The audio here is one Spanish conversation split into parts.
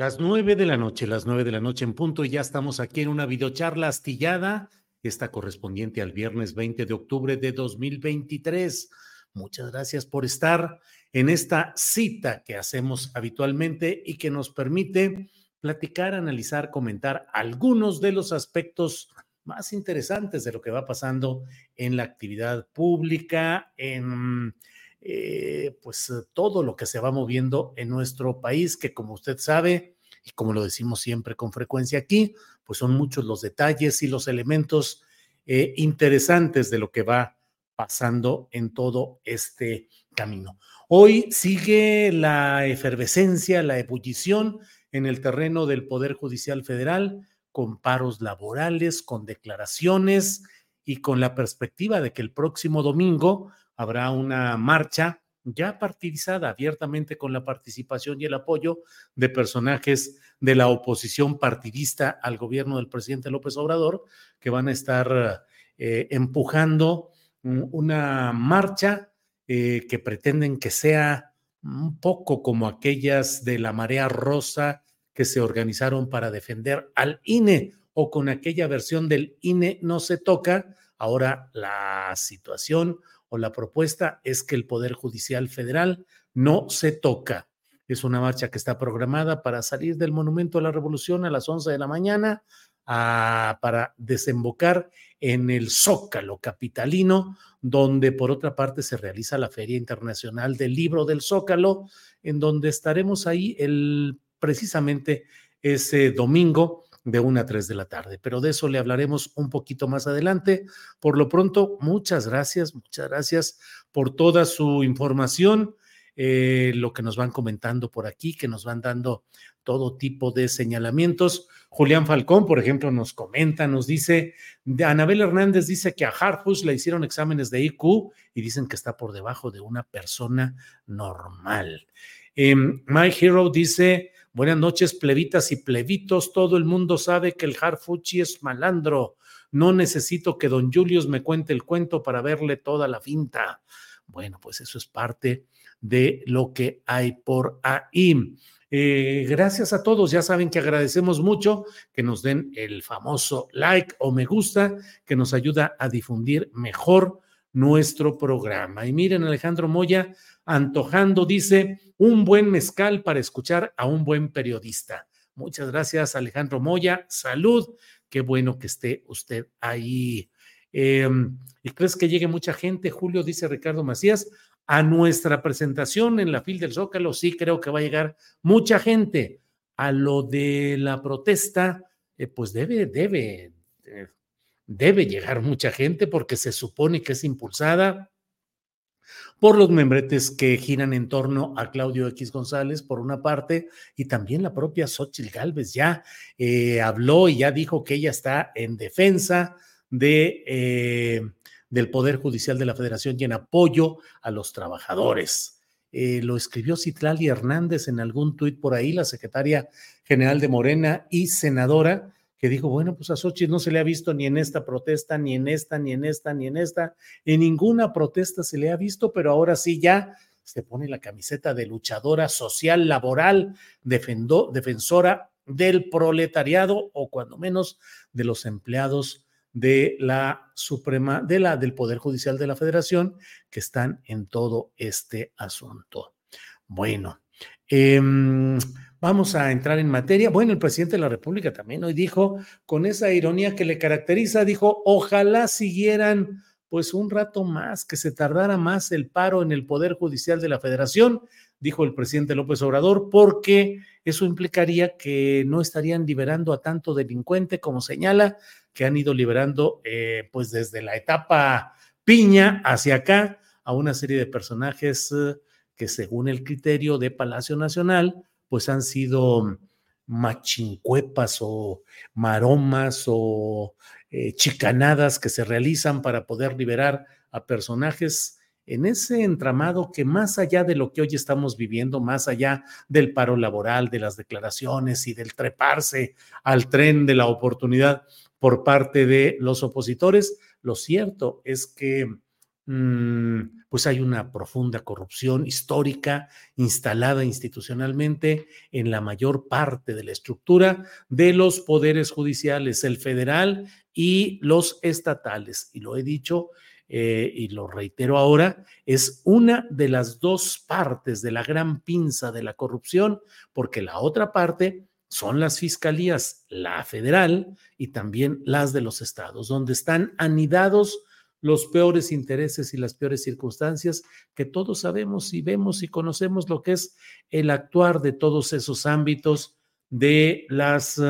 Las nueve de la noche, las nueve de la noche en punto, y ya estamos aquí en una videocharla astillada, esta correspondiente al viernes 20 de octubre de 2023. Muchas gracias por estar en esta cita que hacemos habitualmente y que nos permite platicar, analizar, comentar algunos de los aspectos más interesantes de lo que va pasando en la actividad pública, en eh, pues todo lo que se va moviendo en nuestro país, que como usted sabe, y como lo decimos siempre con frecuencia aquí, pues son muchos los detalles y los elementos eh, interesantes de lo que va pasando en todo este camino. Hoy sigue la efervescencia, la ebullición en el terreno del Poder Judicial Federal, con paros laborales, con declaraciones y con la perspectiva de que el próximo domingo habrá una marcha ya partidizada abiertamente con la participación y el apoyo de personajes de la oposición partidista al gobierno del presidente López Obrador, que van a estar eh, empujando una marcha eh, que pretenden que sea un poco como aquellas de la marea rosa que se organizaron para defender al INE o con aquella versión del INE no se toca. Ahora la situación o la propuesta es que el Poder Judicial Federal no se toca. Es una marcha que está programada para salir del Monumento a la Revolución a las 11 de la mañana para desembocar en el Zócalo capitalino, donde por otra parte se realiza la Feria Internacional del Libro del Zócalo, en donde estaremos ahí el, precisamente ese domingo de una a 3 de la tarde. Pero de eso le hablaremos un poquito más adelante. Por lo pronto, muchas gracias, muchas gracias por toda su información, eh, lo que nos van comentando por aquí, que nos van dando todo tipo de señalamientos. Julián Falcón, por ejemplo, nos comenta, nos dice, Anabel Hernández dice que a Harfus le hicieron exámenes de IQ y dicen que está por debajo de una persona normal. Eh, My Hero dice, Buenas noches, plebitas y plebitos. Todo el mundo sabe que el Harfuchi es malandro. No necesito que don Julius me cuente el cuento para verle toda la finta. Bueno, pues eso es parte de lo que hay por ahí. Eh, gracias a todos, ya saben que agradecemos mucho que nos den el famoso like o me gusta, que nos ayuda a difundir mejor nuestro programa. Y miren, Alejandro Moya, antojando, dice, un buen mezcal para escuchar a un buen periodista. Muchas gracias, Alejandro Moya. Salud. Qué bueno que esté usted ahí. Em, ¿Y crees que llegue mucha gente, Julio? Dice Ricardo Macías. A nuestra presentación en la fil del Zócalo, sí creo que va a llegar mucha gente. A lo de la protesta, eh, pues debe, debe, eh, debe llegar mucha gente porque se supone que es impulsada por los membretes que giran en torno a Claudio X González, por una parte, y también la propia Xochitl Gálvez ya eh, habló y ya dijo que ella está en defensa de, eh, del Poder Judicial de la Federación y en apoyo a los trabajadores. Eh, lo escribió Citlali Hernández en algún tuit por ahí, la secretaria general de Morena y senadora, que dijo, bueno, pues a Xochitl no se le ha visto ni en esta protesta, ni en esta, ni en esta, ni en esta, en ninguna protesta se le ha visto, pero ahora sí ya se pone la camiseta de luchadora social, laboral, defensora del proletariado o cuando menos de los empleados de la Suprema, de la del Poder Judicial de la Federación que están en todo este asunto. Bueno, em, vamos a entrar en materia. Bueno, el presidente de la República también hoy dijo, con esa ironía que le caracteriza, dijo, ojalá siguieran pues un rato más, que se tardara más el paro en el Poder Judicial de la Federación, dijo el presidente López Obrador, porque eso implicaría que no estarían liberando a tanto delincuente como señala, que han ido liberando eh, pues desde la etapa piña hacia acá a una serie de personajes eh, que según el criterio de Palacio Nacional, pues han sido machincuepas o maromas o eh, chicanadas que se realizan para poder liberar a personajes en ese entramado que más allá de lo que hoy estamos viviendo, más allá del paro laboral, de las declaraciones y del treparse al tren de la oportunidad por parte de los opositores, lo cierto es que pues hay una profunda corrupción histórica instalada institucionalmente en la mayor parte de la estructura de los poderes judiciales, el federal y los estatales. Y lo he dicho eh, y lo reitero ahora, es una de las dos partes de la gran pinza de la corrupción, porque la otra parte son las fiscalías, la federal y también las de los estados, donde están anidados los peores intereses y las peores circunstancias que todos sabemos y vemos y conocemos lo que es el actuar de todos esos ámbitos de las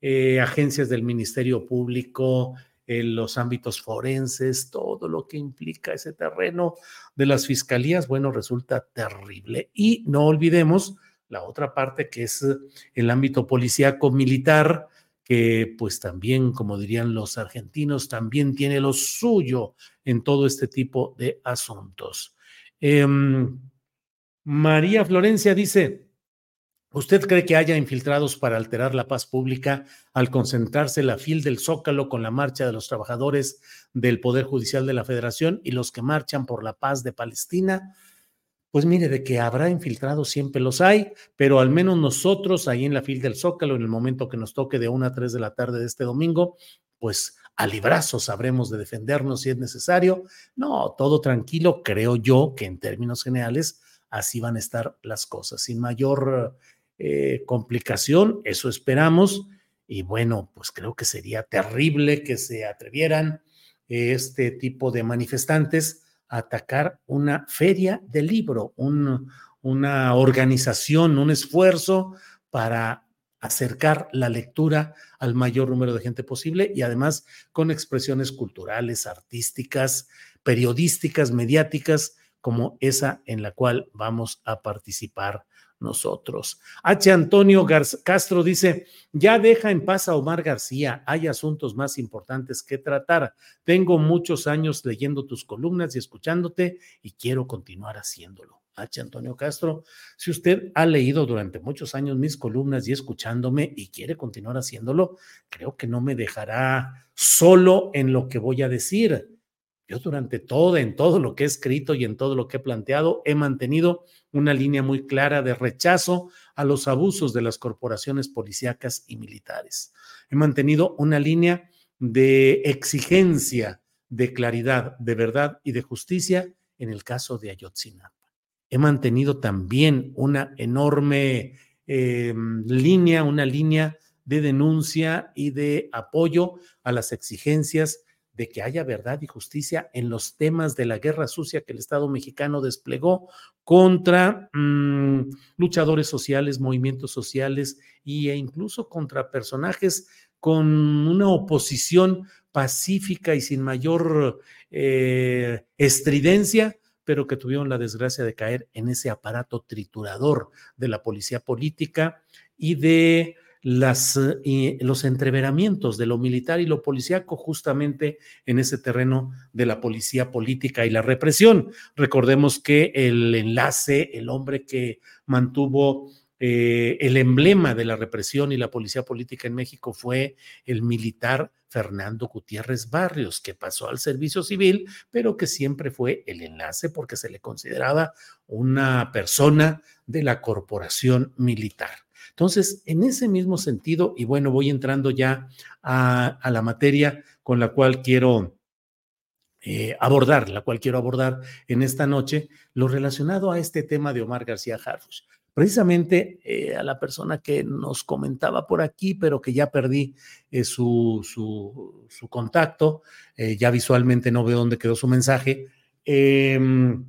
eh, agencias del Ministerio Público, los ámbitos forenses, todo lo que implica ese terreno de las fiscalías, bueno, resulta terrible. Y no olvidemos la otra parte que es el ámbito policíaco militar, que pues también, como dirían los argentinos, también tiene lo suyo en todo este tipo de asuntos. Em, María Florencia dice, ¿usted cree que haya infiltrados para alterar la paz pública al concentrarse la fil del Zócalo con la marcha de los trabajadores del Poder Judicial de la Federación y los que marchan por la paz de Palestina? Pues mire, de que habrá infiltrados siempre los hay, pero al menos nosotros ahí en la fila del Zócalo, en el momento que nos toque de una a tres de la tarde de este domingo, pues a librazos sabremos de defendernos si es necesario. No, todo tranquilo, creo yo que en términos generales así van a estar las cosas, sin mayor eh, complicación, eso esperamos. Y bueno, pues creo que sería terrible que se atrevieran este tipo de manifestantes atacar una feria del libro, una organización, un esfuerzo para acercar la lectura al mayor número de gente posible y además con expresiones culturales, artísticas, periodísticas, mediáticas, como esa en la cual vamos a participar nosotros. H. Antonio Castro dice, ya deja en paz a Omar García, hay asuntos más importantes que tratar. Tengo muchos años leyendo tus columnas y escuchándote y quiero continuar haciéndolo. H. Antonio Castro, si usted ha leído durante muchos años mis columnas y escuchándome y quiere continuar haciéndolo, creo que no me dejará solo en lo que voy a decir yo durante todo, en todo lo que he escrito y en todo lo que he planteado, he mantenido una línea muy clara de rechazo a los abusos de las corporaciones policíacas y militares. He mantenido una línea de exigencia, de claridad, de verdad y de justicia en el caso de Ayotzinapa. He mantenido también una enorme em, línea, una línea de denuncia y de apoyo a las exigencias de que haya verdad y justicia en los temas de la guerra sucia que el Estado mexicano desplegó contra mm, luchadores sociales, movimientos sociales e incluso contra personajes con una oposición pacífica y sin mayor eh, estridencia, pero que tuvieron la desgracia de caer en ese aparato triturador de la policía política y de las, eh, los entreveramientos de lo militar y lo policíaco justamente en ese terreno de la policía política y la represión. Recordemos que el enlace, el hombre que mantuvo eh, el emblema de la represión y la policía política en México fue el militar Fernando Gutiérrez Barrios, que pasó al servicio civil, pero que siempre fue el enlace porque se le consideraba una persona de la corporación militar. Entonces, en ese mismo sentido, y bueno, voy entrando ya a, la materia con la cual quiero eh, abordar, la cual quiero abordar en esta noche, lo relacionado a este tema de Omar García Harfuch precisamente eh, a la persona que nos comentaba por aquí, pero que ya perdí eh, su, su, contacto, ya visualmente no veo dónde quedó su mensaje. Em,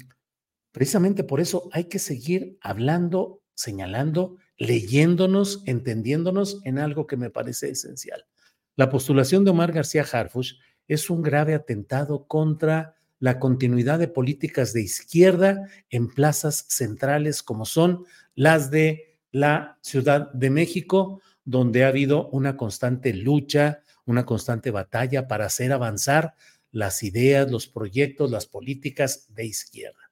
precisamente por eso hay que seguir hablando, señalando, leyéndonos, entendiéndonos en algo que me parece esencial. La postulación de Omar García Harfuch es un grave atentado contra la continuidad de políticas de izquierda en plazas centrales como son las de la Ciudad de México, donde ha habido una constante lucha, una constante batalla para hacer avanzar las ideas, los proyectos, las políticas de izquierda.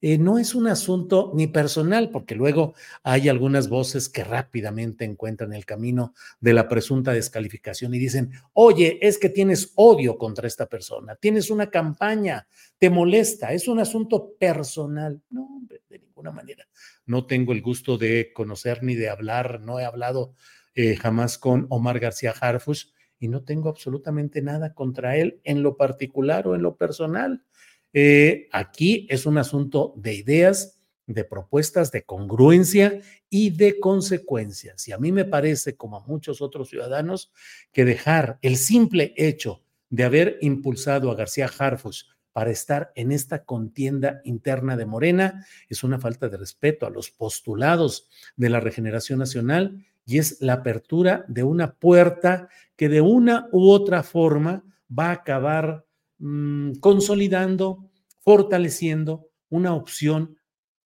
Eh, no es un asunto ni personal, porque luego hay algunas voces que rápidamente encuentran el camino de la presunta descalificación y dicen, oye, es que tienes odio contra esta persona, tienes una campaña, te molesta, es un asunto personal. No, de ninguna manera. No tengo el gusto de conocer ni de hablar, no he hablado eh, jamás con Omar García Harfush y no tengo absolutamente nada contra él en lo particular o en lo personal eh, aquí es un asunto de ideas, de propuestas, de congruencia y de consecuencias. Y a mí me parece, como a muchos otros ciudadanos, que dejar el simple hecho de haber impulsado a García Harfus para estar en esta contienda interna de Morena es una falta de respeto a los postulados de la regeneración nacional y es la apertura de una puerta que de una u otra forma va a acabar Mm, consolidando, fortaleciendo una opción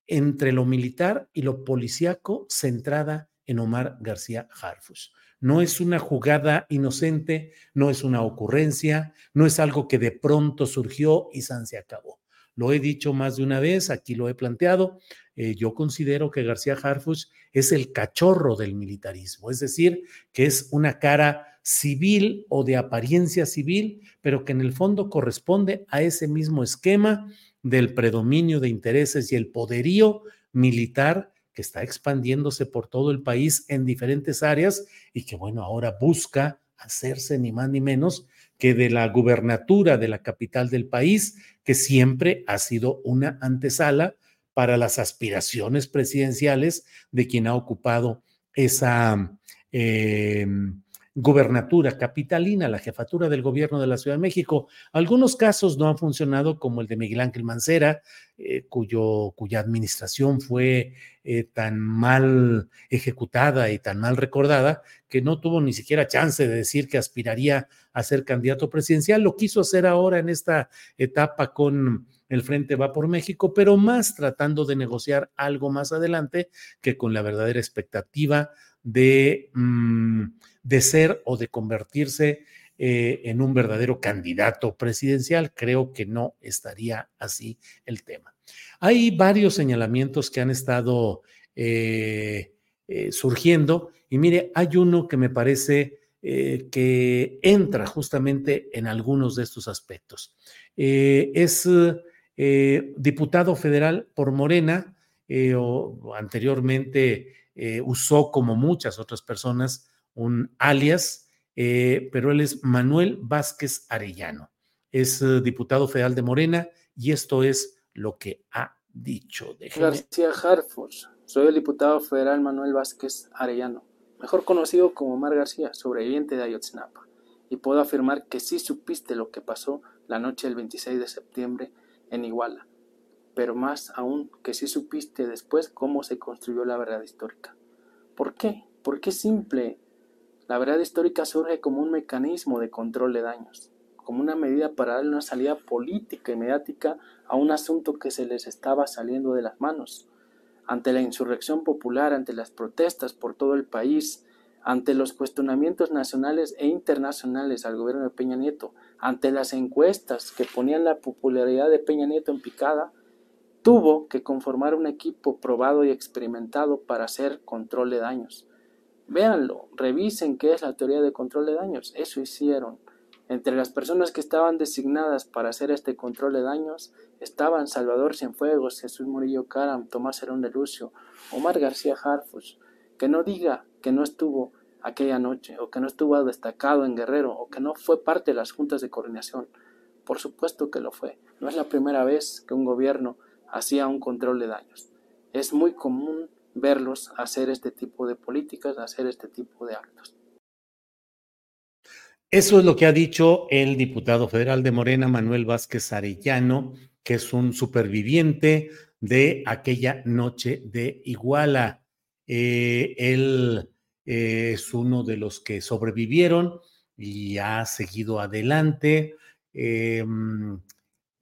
entre lo militar y lo policíaco centrada en Omar García Harfus. No es una jugada inocente, no es una ocurrencia, no es algo que de pronto surgió y se acabó. Lo he dicho más de una vez, aquí lo he planteado. Eh, yo considero que García Harfus es el cachorro del militarismo, es decir, que es una cara civil o de apariencia civil, pero que en el fondo corresponde a ese mismo esquema del predominio de intereses y el poderío militar que está expandiéndose por todo el país en diferentes áreas y que, bueno, ahora busca hacerse ni más ni menos que de la gubernatura de la capital del país, que siempre ha sido una antesala para las aspiraciones presidenciales de quien ha ocupado esa, eh, gubernatura capitalina, la jefatura del gobierno de la Ciudad de México. Algunos casos no han funcionado, como el de Miguel Ángel Mancera, eh, cuyo, cuya administración fue eh, tan mal ejecutada y tan mal recordada que no tuvo ni siquiera chance de decir que aspiraría a ser candidato presidencial. Lo quiso hacer ahora en esta etapa con el Frente Va por México, pero más tratando de negociar algo más adelante que con la verdadera expectativa de... Mm, de ser o de convertirse eh, en un verdadero candidato presidencial. Creo que no estaría así el tema. Hay varios señalamientos que han estado eh, eh, surgiendo y mire, hay uno que me parece que entra justamente en algunos de estos aspectos. es diputado federal por Morena, o anteriormente usó como muchas otras personas un alias, eh, pero él es Manuel Vázquez Arellano. Es eh, diputado federal de Morena y esto es lo que ha dicho. García Harford, soy el diputado federal Manuel Vázquez Arellano, mejor conocido como Mar García, sobreviviente de Ayotzinapa, y puedo afirmar que sí supiste lo que pasó la noche del 26 de septiembre en Iguala, pero más aún que sí supiste después cómo se construyó la verdad histórica. ¿Por qué? Porque es simple la verdad histórica surge como un mecanismo de control de daños, como una medida para darle una salida política y mediática a un asunto que se les estaba saliendo de las manos. Ante la insurrección popular, ante las protestas por todo el país, ante los cuestionamientos nacionales e internacionales al gobierno de Peña Nieto, ante las encuestas que ponían la popularidad de Peña Nieto en picada, tuvo que conformar un equipo probado y experimentado para hacer control de daños. Véanlo, revisen qué es la teoría de control de daños. Eso hicieron. Entre las personas que estaban designadas para hacer este control de daños estaban Salvador Cienfuegos, Jesús Murillo Caram, Tomás Herón de Lucio, Omar García Harfus. Que no diga que no estuvo aquella noche, o que no estuvo destacado en Guerrero, o que no fue parte de las juntas de coordinación. Por supuesto que lo fue. No es la primera vez que un gobierno hacía un control de daños. Es muy común verlos hacer este tipo de políticas, hacer este tipo de actos. Eso es lo que ha dicho el diputado federal de Morena, Manuel Vázquez Arellano, que es un superviviente de aquella noche de Iguala. Eh, él eh, es uno de los que sobrevivieron y ha seguido adelante. Em,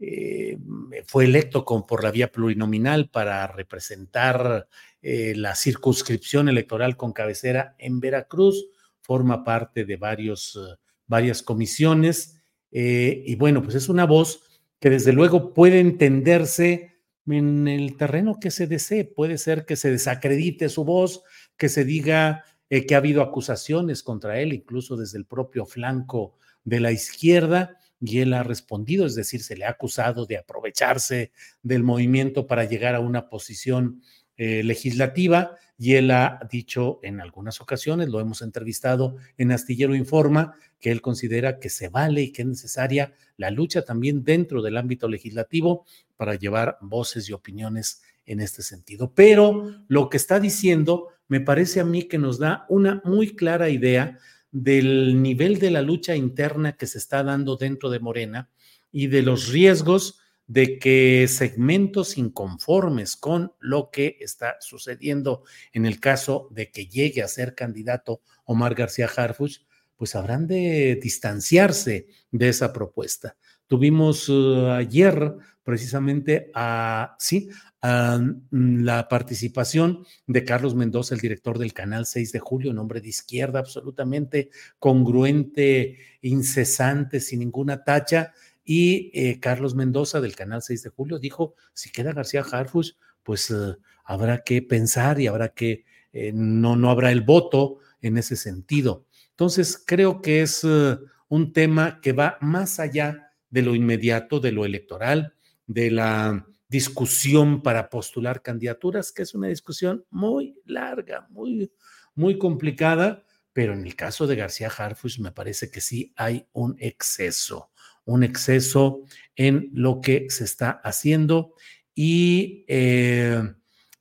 eh, fue electo por la vía plurinominal para representar eh, la circunscripción electoral con cabecera en Veracruz, forma parte de varios, varias comisiones y bueno, pues es una voz que desde luego puede entenderse en el terreno que se desee. Puede ser que se desacredite su voz, que se diga eh, que ha habido acusaciones contra él, incluso desde el propio flanco de la izquierda, y él ha respondido, es decir, se le ha acusado de aprovecharse del movimiento para llegar a una posición eh, legislativa, y él ha dicho en algunas ocasiones, lo hemos entrevistado en Astillero Informa, que él considera que se vale y que es necesaria la lucha también dentro del ámbito legislativo para llevar voces y opiniones en este sentido. Pero lo que está diciendo me parece a mí que nos da una muy clara idea del nivel de la lucha interna que se está dando dentro de Morena y de los riesgos de que segmentos inconformes con lo que está sucediendo en el caso de que llegue a ser candidato Omar García Harfuch, pues habrán de distanciarse de esa propuesta. Tuvimos uh, ayer precisamente a, sí, Mm, la participación de Carlos Mendoza, el director del canal 6 de julio, un hombre de izquierda absolutamente congruente, incesante, sin ninguna tacha. Y eh, Carlos Mendoza del canal 6 de julio dijo, si queda García Harfus, pues eh, habrá que pensar y habrá que, eh, no, no habrá el voto en ese sentido. Entonces, creo que es un tema que va más allá de lo inmediato, de lo electoral, de la discusión para postular candidaturas, que es una discusión muy larga, muy, muy complicada, pero en el caso de García Harfuch me parece que sí hay un exceso, un exceso en lo que se está haciendo y eh,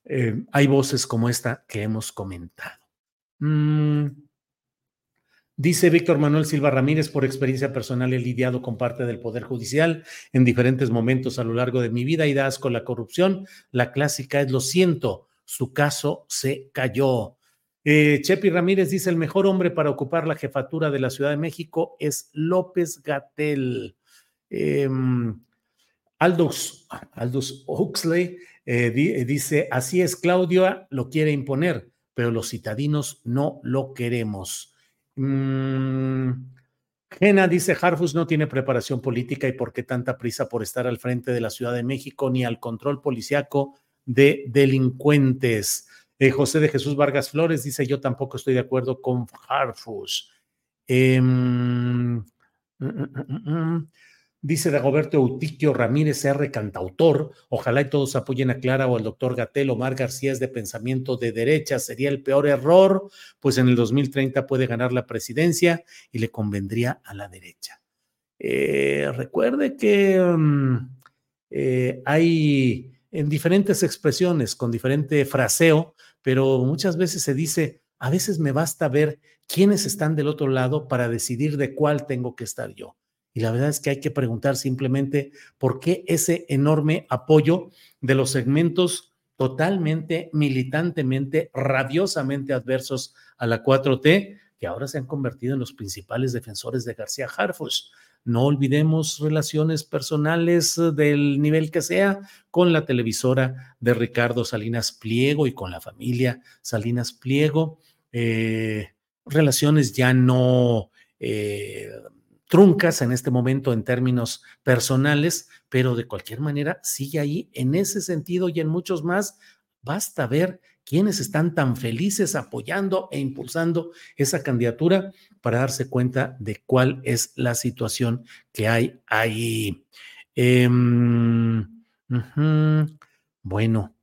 eh, hay voces como esta que hemos comentado. Mm, Dice Víctor Manuel Silva Ramírez, por experiencia personal he lidiado con parte del Poder Judicial en diferentes momentos a lo largo de mi vida y das con la corrupción. La clásica es lo siento, su caso se cayó. Eh, Chepi Ramírez dice, el mejor hombre para ocupar la jefatura de la Ciudad de México es López Gatel. Em, Aldous, Huxley eh, eh, dice, así es, Claudia lo quiere imponer, pero los citadinos no lo queremos. Mm, Gena dice, Harfus no tiene preparación política y por qué tanta prisa por estar al frente de la Ciudad de México ni al control policiaco de delincuentes. José de Jesús Vargas Flores dice, yo tampoco estoy de acuerdo con Harfus. Em, mm, mm, Dice Dagoberto Eutiquio Ramírez R. Cantautor, ojalá y todos apoyen a Clara o al doctor Gatel. Omar García es de pensamiento de derecha, sería el peor error, pues en el 2030 puede ganar la presidencia y le convendría a la derecha. Eh, recuerde que mm, eh, hay en diferentes expresiones, con diferente fraseo, pero muchas veces se dice, a veces me basta ver quiénes están del otro lado para decidir de cuál tengo que estar yo. Y la verdad es que hay que preguntar simplemente por qué ese enorme apoyo de los segmentos totalmente, militantemente, rabiosamente adversos a la 4T, que ahora se han convertido en los principales defensores de García Harfuch. No olvidemos relaciones personales del nivel que sea con la televisora de Ricardo Salinas Pliego y con la familia Salinas Pliego. Eh, relaciones ya no eh, truncas en este momento en términos personales, pero de cualquier manera sigue ahí en ese sentido y en muchos más. Basta ver quiénes están tan felices apoyando e impulsando esa candidatura para darse cuenta de cuál es la situación que hay ahí. Em, bueno,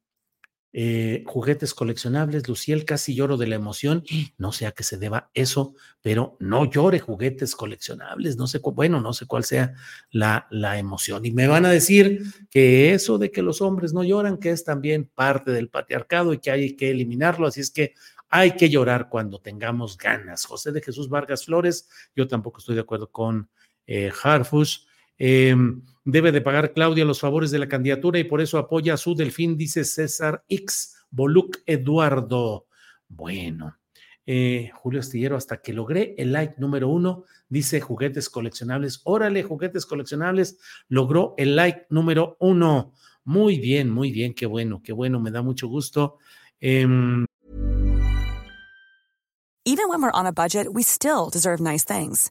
eh, juguetes coleccionables, Luciel, casi lloro de la emoción. No sé a qué se deba eso, pero no llore juguetes coleccionables. No sé, bueno, no sé cuál sea la, la emoción. Y me van a decir que eso de que los hombres no lloran, que es también parte del patriarcado y que hay que eliminarlo. Así es que hay que llorar cuando tengamos ganas. José de Jesús Vargas Flores, yo tampoco estoy de acuerdo con eh, Harfush. Em, debe de pagar Claudia los favores de la candidatura y por eso apoya a su delfín, dice César X, Boluc Eduardo. Bueno, eh, Julio Astillero, hasta que logré el like número uno, dice juguetes coleccionables. Órale, juguetes coleccionables, logró el like número uno. Muy bien, muy bien, qué bueno, qué bueno, me da mucho gusto. Um... Even when we're on a budget, we still deserve nice things.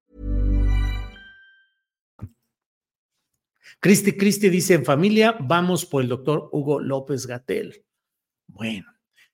Cristi Cristi dice en familia, vamos por el doctor Hugo López Gatel. Bueno,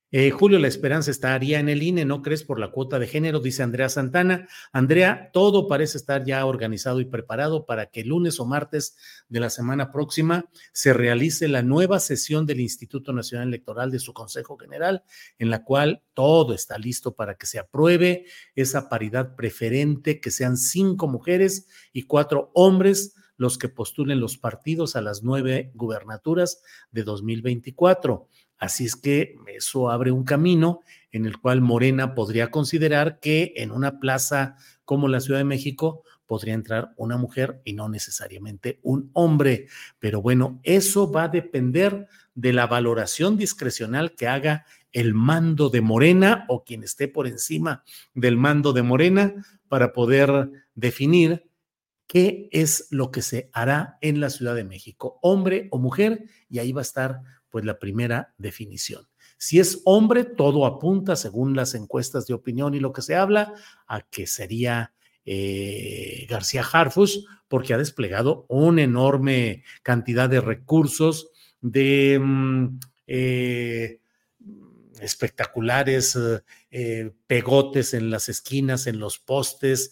eh, Julio, la esperanza estaría en el INE, ¿no crees? Por la cuota de género, dice Andrea Santana. Andrea, todo parece estar ya organizado y preparado para que el lunes o martes de la semana próxima se realice la nueva sesión del Instituto Nacional Electoral de su Consejo General, en la cual todo está listo para que se apruebe esa paridad preferente, que sean cinco mujeres y cuatro hombres los que postulen los partidos a las nueve gubernaturas de 2024. Así es que eso abre un camino en el cual Morena podría considerar que en una plaza como la Ciudad de México podría entrar una mujer y no necesariamente un hombre. Pero bueno, eso va a depender de la valoración discrecional que haga el mando de Morena o quien esté por encima del mando de Morena para poder definir qué es lo que se hará en la Ciudad de México, hombre o mujer, y ahí va a estar pues la primera definición. Si es hombre, todo apunta, según las encuestas de opinión y lo que se habla, a que sería eh, García Harfus, porque ha desplegado una enorme cantidad de recursos, de mm, eh, espectaculares eh, pegotes en las esquinas, en los postes,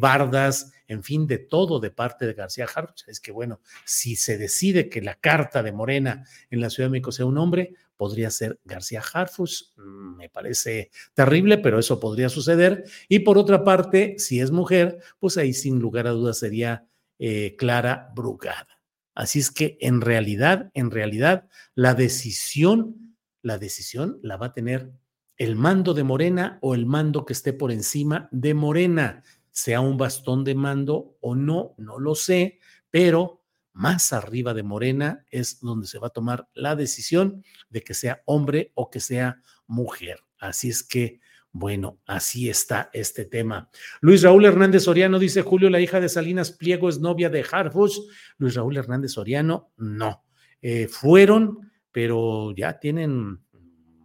bardas, en fin, de todo de parte de García Harfuch. Es que, bueno, si se decide que la carta de Morena en la Ciudad de México sea un hombre, podría ser García Harfuch. Mm, me parece terrible, pero eso podría suceder. Y por otra parte, si es mujer, pues ahí sin lugar a dudas sería eh, Clara Brugada. Así es que en realidad, en realidad, la decisión, la decisión la va a tener el mando de Morena o el mando que esté por encima de Morena sea un bastón de mando o no, no lo sé, pero más arriba de Morena es donde se va a tomar la decisión de que sea hombre o que sea mujer. Así es que, bueno, así está este tema. Luis Raúl Hernández Soriano dice, Julio, la hija de Salinas Pliego es novia de Harfush. Luis Raúl Hernández Soriano, no. Eh, fueron, pero ya tienen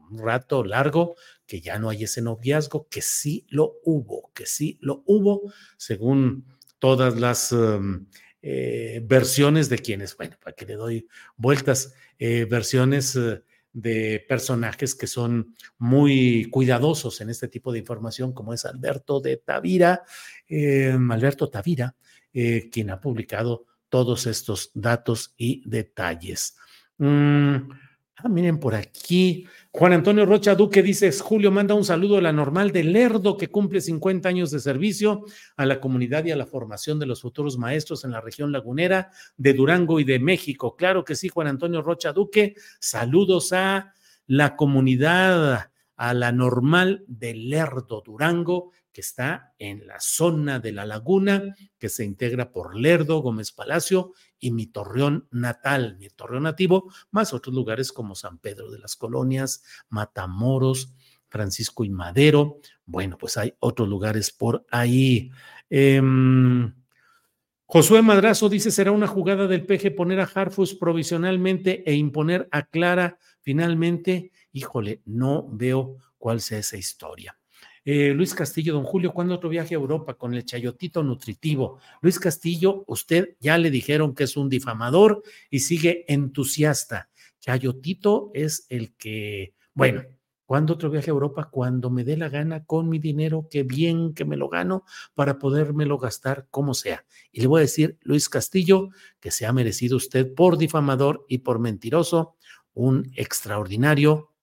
un rato largo que ya no hay ese noviazgo, que sí lo hubo, que sí lo hubo, según todas las em, eh, versiones de quienes, bueno, para que le doy vueltas, eh, versiones eh, de personajes que son muy cuidadosos en este tipo de información, como es Alberto de Tavira, em, Alberto Tavira, quien ha publicado todos estos datos y detalles. Mm, Ah, miren por aquí. Juan Antonio Rocha Duque dice, Julio manda un saludo a la normal de Lerdo que cumple 50 años de servicio a la comunidad y a la formación de los futuros maestros en la región lagunera de Durango y de México. Claro que sí, Juan Antonio Rocha Duque. Saludos a la comunidad, a la normal de Lerdo, Durango, que está en la zona de la laguna, que se integra por Lerdo, Gómez Palacio y mi torreón natal, mi torreón nativo, más otros lugares como San Pedro de las Colonias, Matamoros, Francisco y Madero. Bueno, pues hay otros lugares por ahí. Em, Josué Madrazo dice, será una jugada del PG poner a Harfus provisionalmente e imponer a Clara finalmente. Híjole, no veo cuál sea esa historia. Eh, Luis Castillo, don Julio, ¿cuándo otro viaje a Europa con el chayotito nutritivo? Luis Castillo, usted ya le dijeron que es un difamador y sigue entusiasta. Chayotito es el que, bueno, ¿cuándo otro viaje a Europa? Cuando me dé la gana con mi dinero, qué bien que me lo gano para podérmelo gastar como sea. Y le voy a decir, Luis Castillo, que se ha merecido usted por difamador y por mentiroso un extraordinario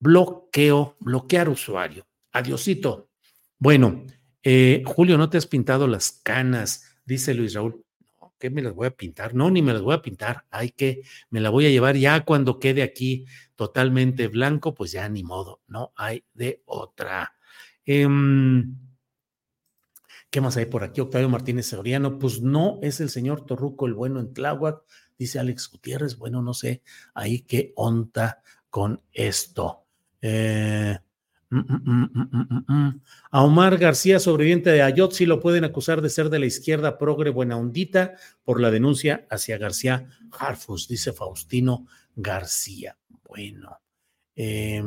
bloqueo, bloquear usuario. Adiosito. Bueno, eh, Julio, ¿no te has pintado las canas? Dice Luis Raúl. No, ¿qué me las voy a pintar? No, ni me las voy a pintar. Hay que, me la voy a llevar ya cuando quede aquí totalmente blanco, pues ya ni modo, no hay de otra. Em, ¿Qué más hay por aquí? Octavio Martínez Soriano, pues no es el señor Torruco el bueno en Tláhuac, dice Alex Gutiérrez. Bueno, no sé ahí qué onda con esto. Eh, Mm, mm, mm, a Omar García, sobreviviente de Ayot, sí lo pueden acusar de ser de la izquierda progre buena ondita por la denuncia hacia García Harfus, dice Faustino García. Bueno. Eh,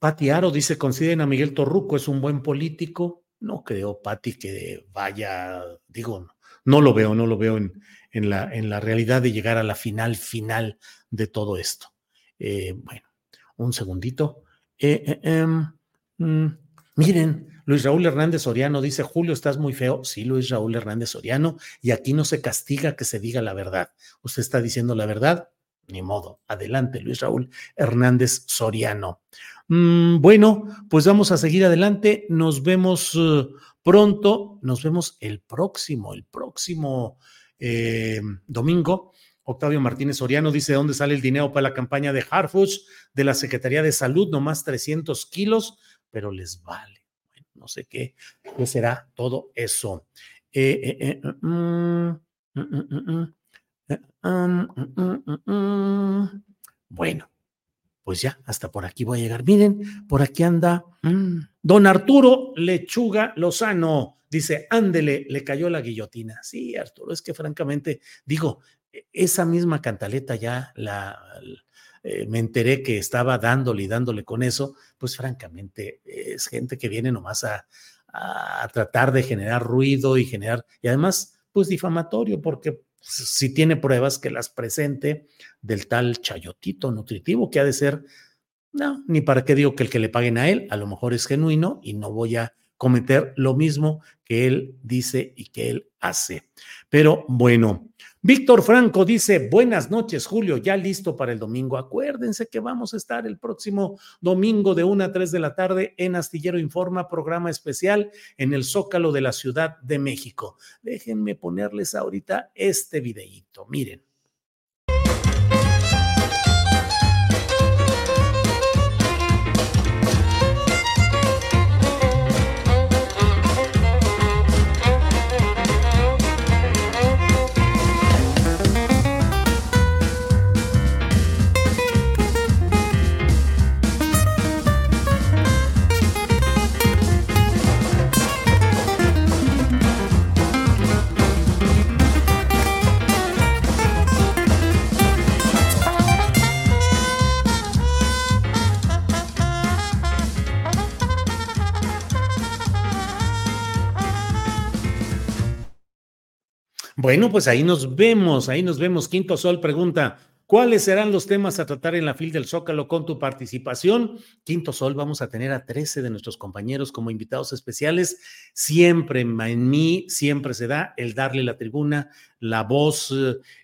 Pati Aro dice: consideren a Miguel Torruco, es un buen político. No creo, Pati, que vaya, digo, no, lo veo, no lo veo en, en, la, en la realidad de llegar a la final final de todo esto. Eh, bueno un segundito. Eh, eh, em, mm, miren, Luis Raúl Hernández Soriano dice, Julio, estás muy feo. Sí, Luis Raúl Hernández Soriano, y aquí no se castiga que se diga la verdad. Usted está diciendo la verdad, ni modo. Adelante, Luis Raúl Hernández Soriano. Mm, bueno, pues vamos a seguir adelante. Nos vemos pronto. Nos vemos el próximo, el próximo domingo Octavio Martínez Soriano dice, ¿de dónde sale el dinero para la campaña de Harfuch? De la Secretaría de Salud, nomás 300 kilos, pero les vale. no sé qué, qué será todo eso. bueno, pues ya, hasta por aquí voy a llegar. Miren, por aquí anda mm, don Arturo Lechuga Lozano. Dice, ándele, le cayó la guillotina. Sí, Arturo, es que francamente, digo, esa misma cantaleta ya la, eh, me enteré que estaba dándole y dándole con eso, pues francamente es gente que viene nomás a, a tratar de generar ruido y generar, y además, pues difamatorio, porque si tiene pruebas que las presente del tal chayotito nutritivo que ha de ser, no, ni para qué digo que el que le paguen a él, a lo mejor es genuino y no voy a cometer lo mismo que él dice y que él hace. Pero bueno, Víctor Franco dice, buenas noches, Julio, ya listo para el domingo. Acuérdense que vamos a estar el próximo domingo de 1 a 3 de la tarde en Astillero Informa, programa especial en el Zócalo de la Ciudad de México. Déjenme ponerles ahorita este videíto. Miren. Bueno, pues ahí nos vemos, ahí nos vemos. Quinto Sol pregunta, ¿Cuáles serán los temas a tratar en la FIL del Zócalo con tu participación? Quinto Sol, vamos a tener a 13 de nuestros compañeros como invitados especiales. Siempre en mí, siempre se da el darle la tribuna, la voz,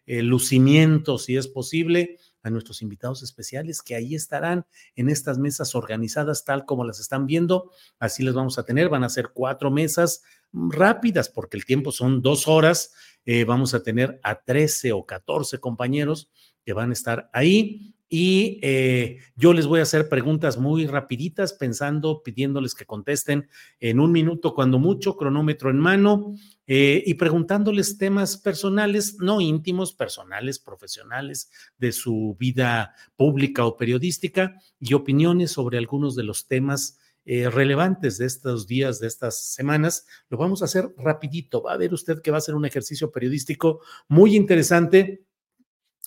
el lucimiento, si es posible, a nuestros invitados especiales que ahí estarán en estas mesas organizadas tal como las están viendo. Así les vamos a tener. Van a ser cuatro mesas rápidas porque el tiempo son dos horas. Eh, vamos a tener a 13 o 14 compañeros que van a estar ahí. Y eh, yo les voy a hacer preguntas muy rapiditas, pensando, pidiéndoles que contesten en un minuto, cuando mucho, cronómetro en mano, eh, y preguntándoles temas personales, no íntimos, personales, profesionales, de su vida pública o periodística, y opiniones sobre algunos de los temas eh, relevantes de estos días, de estas semanas. Lo vamos a hacer rapidito. Va a ver usted que va a ser un ejercicio periodístico muy interesante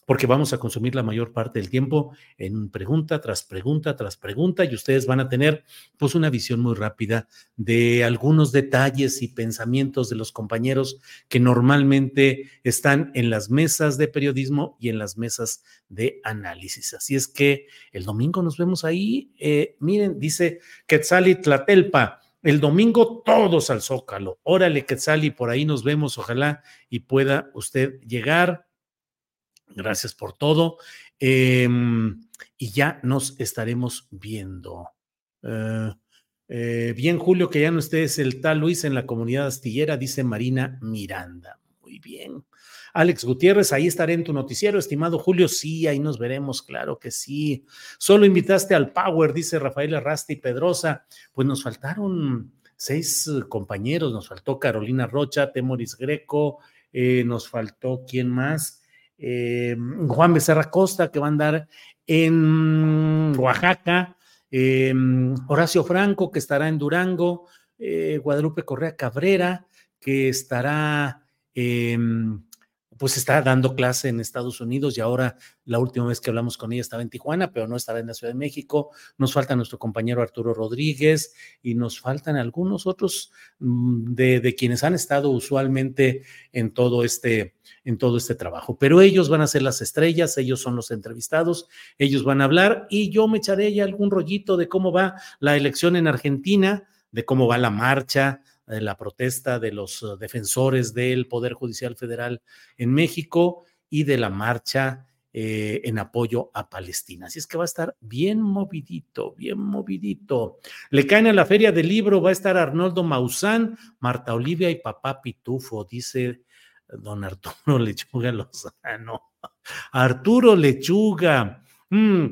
porque vamos a consumir la mayor parte del tiempo en pregunta tras pregunta tras pregunta y ustedes van a tener pues una visión muy rápida de algunos detalles y pensamientos de los compañeros que normalmente están en las mesas de periodismo y en las mesas de análisis. Así es que el domingo nos vemos ahí. Eh, miren, dice Quetzali Tlatelpa. El domingo todos al Zócalo. Órale, Quetzali, por ahí nos vemos. Ojalá y pueda usted llegar Gracias por todo. Em, y ya nos estaremos viendo. Eh, eh, bien, Julio, que ya no estés el tal Luis en la comunidad astillera, dice Marina Miranda. Muy bien. Alex Gutiérrez, ahí estaré en tu noticiero, estimado Julio. Sí, ahí nos veremos, claro que sí. Solo invitaste al Power, dice Rafael Arrasti Pedrosa. Pues nos faltaron seis compañeros, nos faltó Carolina Rocha, Temoris Greco, eh, nos faltó, ¿quién más? Eh, Juan Becerra Costa, que va a andar en Oaxaca, eh, Horacio Franco, que estará en Durango, eh, Guadalupe Correa Cabrera, que estará en pues está dando clase en Estados Unidos y ahora la última vez que hablamos con ella estaba en Tijuana, pero no estaba en la Ciudad de México. Nos falta nuestro compañero Arturo Rodríguez y nos faltan algunos otros mm, de, quienes han estado usualmente en todo este en todo este trabajo. Pero ellos van a ser las estrellas, ellos son los entrevistados, ellos van a hablar y yo me echaré ya algún rollito de cómo va la elección en Argentina, de cómo va la marcha, de la protesta de los uh, defensores del Poder Judicial Federal en México y de la marcha eh, en apoyo a Palestina. Así es que va a estar bien movidito, bien movidito. Le caen a la feria del libro, va a estar Arnoldo Mausán, Marta Olivia y Papá Pitufo, dice don Arturo Lechuga Lozano. Arturo Lechuga. Mm,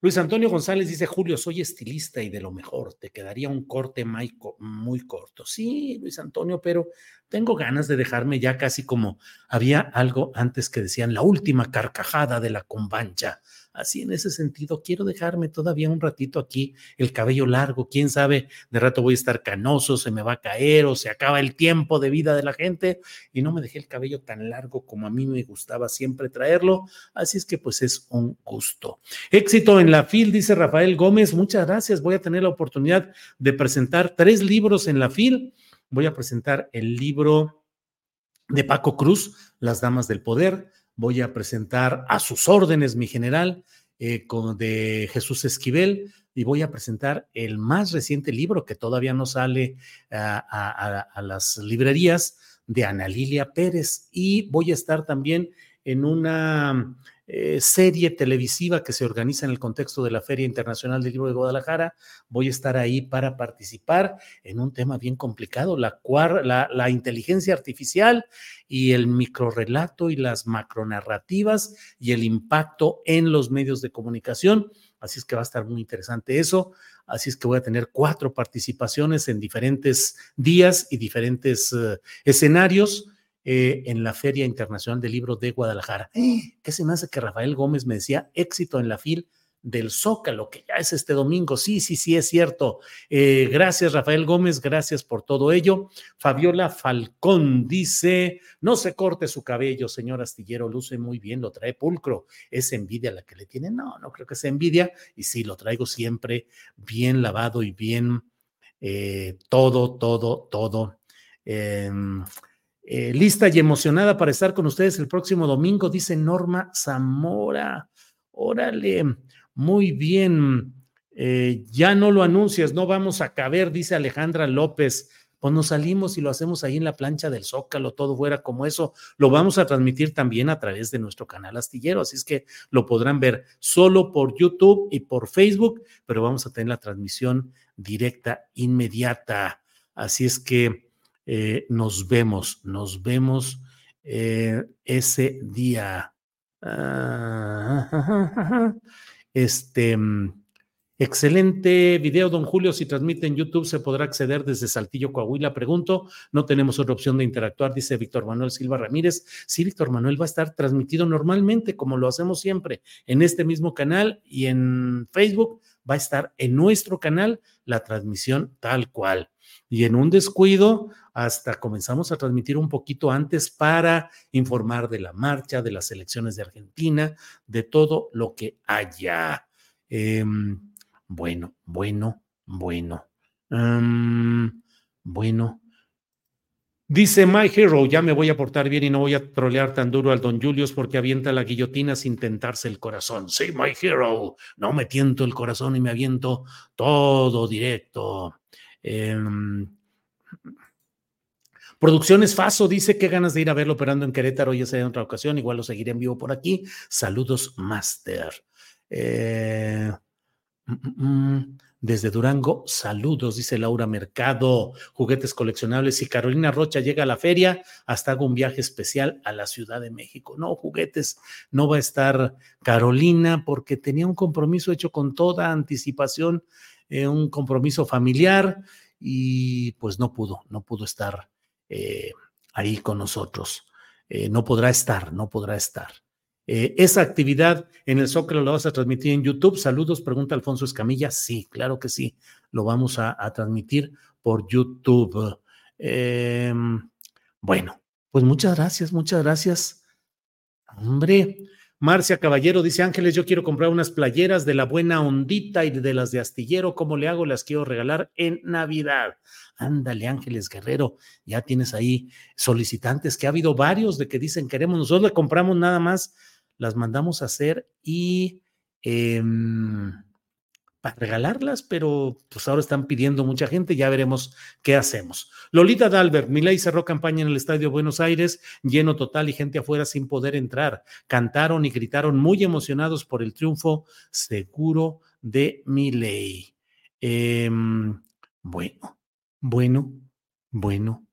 Luis Antonio González dice, Julio, soy estilista y de lo mejor, te quedaría un corte muy corto. Sí, Luis Antonio, pero tengo ganas de dejarme ya casi como había algo antes que decían, la última carcajada de la combancha. Así en ese sentido, quiero dejarme todavía un ratito aquí el cabello largo. Quién sabe, de rato voy a estar canoso, se me va a caer o se acaba el tiempo de vida de la gente y no me dejé el cabello tan largo como a mí me gustaba siempre traerlo. Así es que pues es un gusto. Éxito en la FIL, dice Rafael Gómez. Muchas gracias. Voy a tener la oportunidad de presentar tres libros en la FIL. Voy a presentar el libro de Paco Cruz, Las Damas del Poder voy a presentar a sus órdenes, mi general, eh, con, de Jesús Esquivel, y voy a presentar el más reciente libro que todavía no sale a, las librerías de Ana Lilia Pérez. Y voy a estar también en una eh, serie televisiva que se organiza en el contexto de la Feria Internacional del Libro de Guadalajara. Voy a estar ahí para participar en un tema bien complicado, la, la, la inteligencia artificial y el microrelato y las macronarrativas y el impacto en los medios de comunicación. Así es que va a estar muy interesante eso. Así es que voy a tener cuatro participaciones en diferentes días y diferentes eh, escenarios eh, en la Feria Internacional del Libro de Guadalajara. ¿Qué se me hace que Rafael Gómez me decía éxito en la FIL del Zócalo, que ya es este domingo. Sí, sí, sí, es cierto. Eh, gracias, Rafael Gómez, gracias por todo ello. Fabiola Falcón dice, no se corte su cabello, señor astillero, luce muy bien, lo trae pulcro. ¿Es envidia la que le tiene? No, no creo que sea envidia. Y sí, lo traigo siempre bien lavado y bien eh, todo, todo, todo. Em, eh, lista y emocionada para estar con ustedes el próximo domingo, dice Norma Zamora. Órale, muy bien. Eh, ya no lo anuncias, no vamos a caber, dice Alejandra López. Pues nos salimos y lo hacemos ahí en la plancha del Zócalo, todo fuera como eso. Lo vamos a transmitir también a través de nuestro canal astillero, así es que lo podrán ver solo por YouTube y por Facebook, pero vamos a tener la transmisión directa inmediata. Así es que eh, nos vemos, nos vemos eh, ese día. Ah, este. Excelente video, don Julio. Si transmite en YouTube, se podrá acceder desde Saltillo, Coahuila. Pregunto, no tenemos otra opción de interactuar, dice Víctor Manuel Silva Ramírez. Sí, Víctor Manuel va a estar transmitido normalmente, como lo hacemos siempre, en este mismo canal y en Facebook. Va a estar en nuestro canal la transmisión tal cual. Y en un descuido, hasta comenzamos a transmitir un poquito antes para informar de la marcha, de las elecciones de Argentina, de todo lo que haya. Eh, bueno, bueno, bueno. bueno. Dice My Hero, ya me voy a portar bien y no voy a trolear tan duro al Don Julius porque avienta la guillotina sin tentarse el corazón. Sí, My Hero, no me tiento el corazón y me aviento todo directo. Em, Producciones Faso dice que ganas de ir a verlo operando en Querétaro, ya sea en otra ocasión, igual lo seguiré en vivo por aquí. Saludos, Master. Eh, Mm, mm, mm. Desde Durango, saludos, dice Laura Mercado, juguetes coleccionables. Y Carolina Rocha llega a la feria, hasta hago un viaje especial a la Ciudad de México. No, juguetes, no va a estar Carolina porque tenía un compromiso hecho con toda anticipación, eh, un compromiso familiar y pues no pudo, no pudo estar eh, ahí con nosotros. Eh, no podrá estar, no podrá estar. Esa actividad en el Zócalo la vas a transmitir en YouTube. Saludos, pregunta Alfonso Escamilla. Sí, claro que sí, lo vamos a, transmitir por YouTube. Em, bueno, pues muchas gracias, muchas gracias. Hombre, Marcia Caballero dice, Ángeles, yo quiero comprar unas playeras de la buena ondita y de las de astillero. ¿Cómo le hago? Las quiero regalar en Navidad. Ándale, Ángeles Guerrero, ya tienes ahí solicitantes que ha habido varios de que dicen queremos, nosotros le compramos nada más las mandamos a hacer y em, para regalarlas, pero pues ahora están pidiendo mucha gente, ya veremos qué hacemos. Lolita Dalbert, Milay cerró campaña en el Estadio Buenos Aires, lleno total y gente afuera sin poder entrar. Cantaron y gritaron muy emocionados por el triunfo seguro de Milei. Em, bueno, bueno, bueno.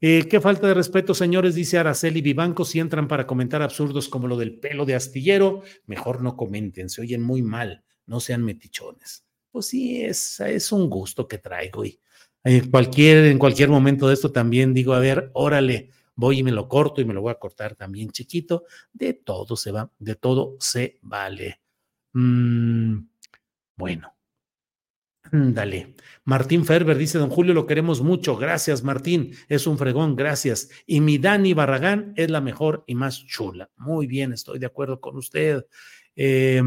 Eh, qué falta de respeto, señores, dice Araceli Vivanco, si entran para comentar absurdos como lo del pelo de astillero, mejor no comenten, se oyen muy mal, no sean metichones. Pues sí, es, es un gusto que traigo y en cualquier, en cualquier momento de esto también digo, a ver, órale, voy y me lo corto y me lo voy a cortar también chiquito, de todo se va, de todo se vale. Mm, bueno, Dale. Martín Ferber dice, don Julio, lo queremos mucho. Gracias, Martín. Es un fregón, gracias. Y mi Dani Barragán es la mejor y más chula. Muy bien, estoy de acuerdo con usted. Eh,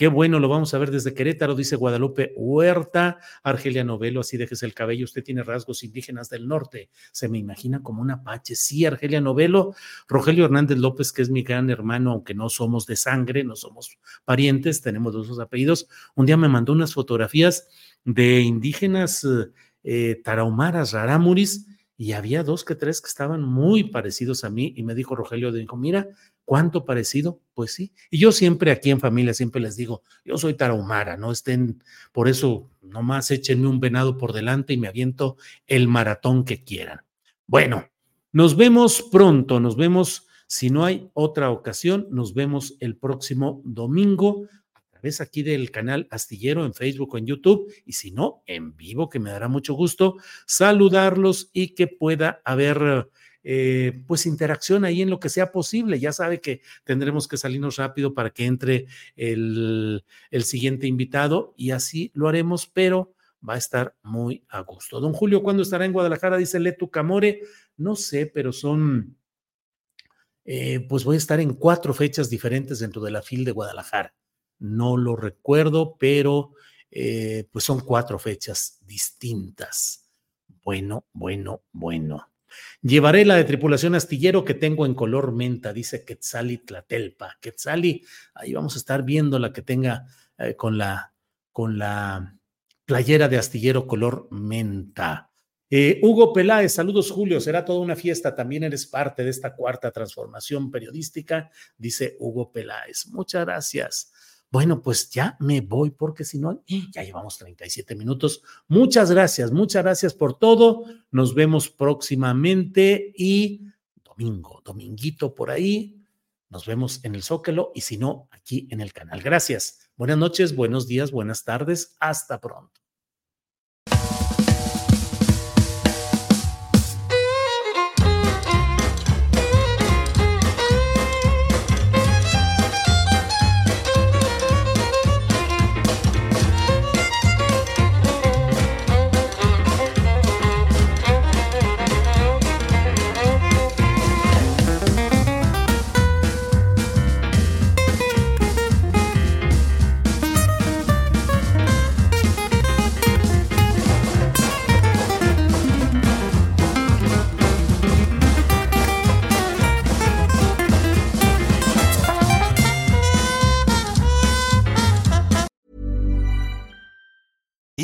Qué bueno, lo vamos a ver desde Querétaro, dice Guadalupe Huerta. Argelia Novelo, así dejes el cabello, usted tiene rasgos indígenas del norte. Se me imagina como un apache. Sí, Argelia Novelo. Rogelio Hernández López, que es mi gran hermano, aunque no somos de sangre, no somos parientes, tenemos dos apellidos. Un día me mandó unas fotografías de indígenas eh, tarahumaras, rarámuris, y había dos que tres que estaban muy parecidos a mí y me dijo Rogelio, dijo, mira, ¿cuánto parecido? Pues sí. Y yo siempre aquí en familia, siempre les digo, yo soy tarahumara, no estén, por eso nomás échenme un venado por delante y me aviento el maratón que quieran. Bueno, nos vemos pronto, nos vemos, si no hay otra ocasión, nos vemos el próximo domingo ves aquí del canal Astillero en Facebook o en YouTube, y si no, en vivo, que me dará mucho gusto saludarlos y que pueda haber eh, pues interacción ahí en lo que sea posible. Ya sabe que tendremos que salirnos rápido para que entre el, el siguiente invitado y así lo haremos, pero va a estar muy a gusto. Don Julio, ¿cuándo estará en Guadalajara? Dice Letu Camore. No sé, pero son, eh, pues voy a estar en cuatro fechas diferentes dentro de la FIL de Guadalajara no lo recuerdo, pero eh, pues son cuatro fechas distintas. Bueno, bueno, bueno. Llevaré la de tripulación astillero que tengo en color menta, dice Quetzali Tlatelpa. Quetzali, ahí vamos a estar viendo la que tenga eh, con la con la playera de astillero color menta. Eh, Hugo Peláez, saludos Julio, será toda una fiesta, también eres parte de esta cuarta transformación periodística, dice Hugo Peláez. Muchas gracias. Bueno, pues ya me voy porque si no, eh, ya llevamos 37 minutos. Muchas gracias, muchas gracias por todo. Nos vemos próximamente y domingo, dominguito por ahí. Nos vemos en el Zócalo y si no, aquí en el canal. Gracias. Buenas noches, buenos días, buenas tardes. Hasta pronto.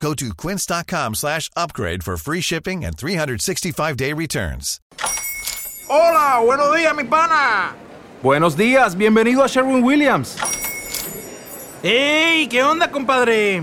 Go to quince.com slash upgrade for free shipping and 365-day returns. Hola, buenos días, mi pana. Buenos días, bienvenido a Sherwin Williams. ¡Ey! ¿Qué onda, compadre?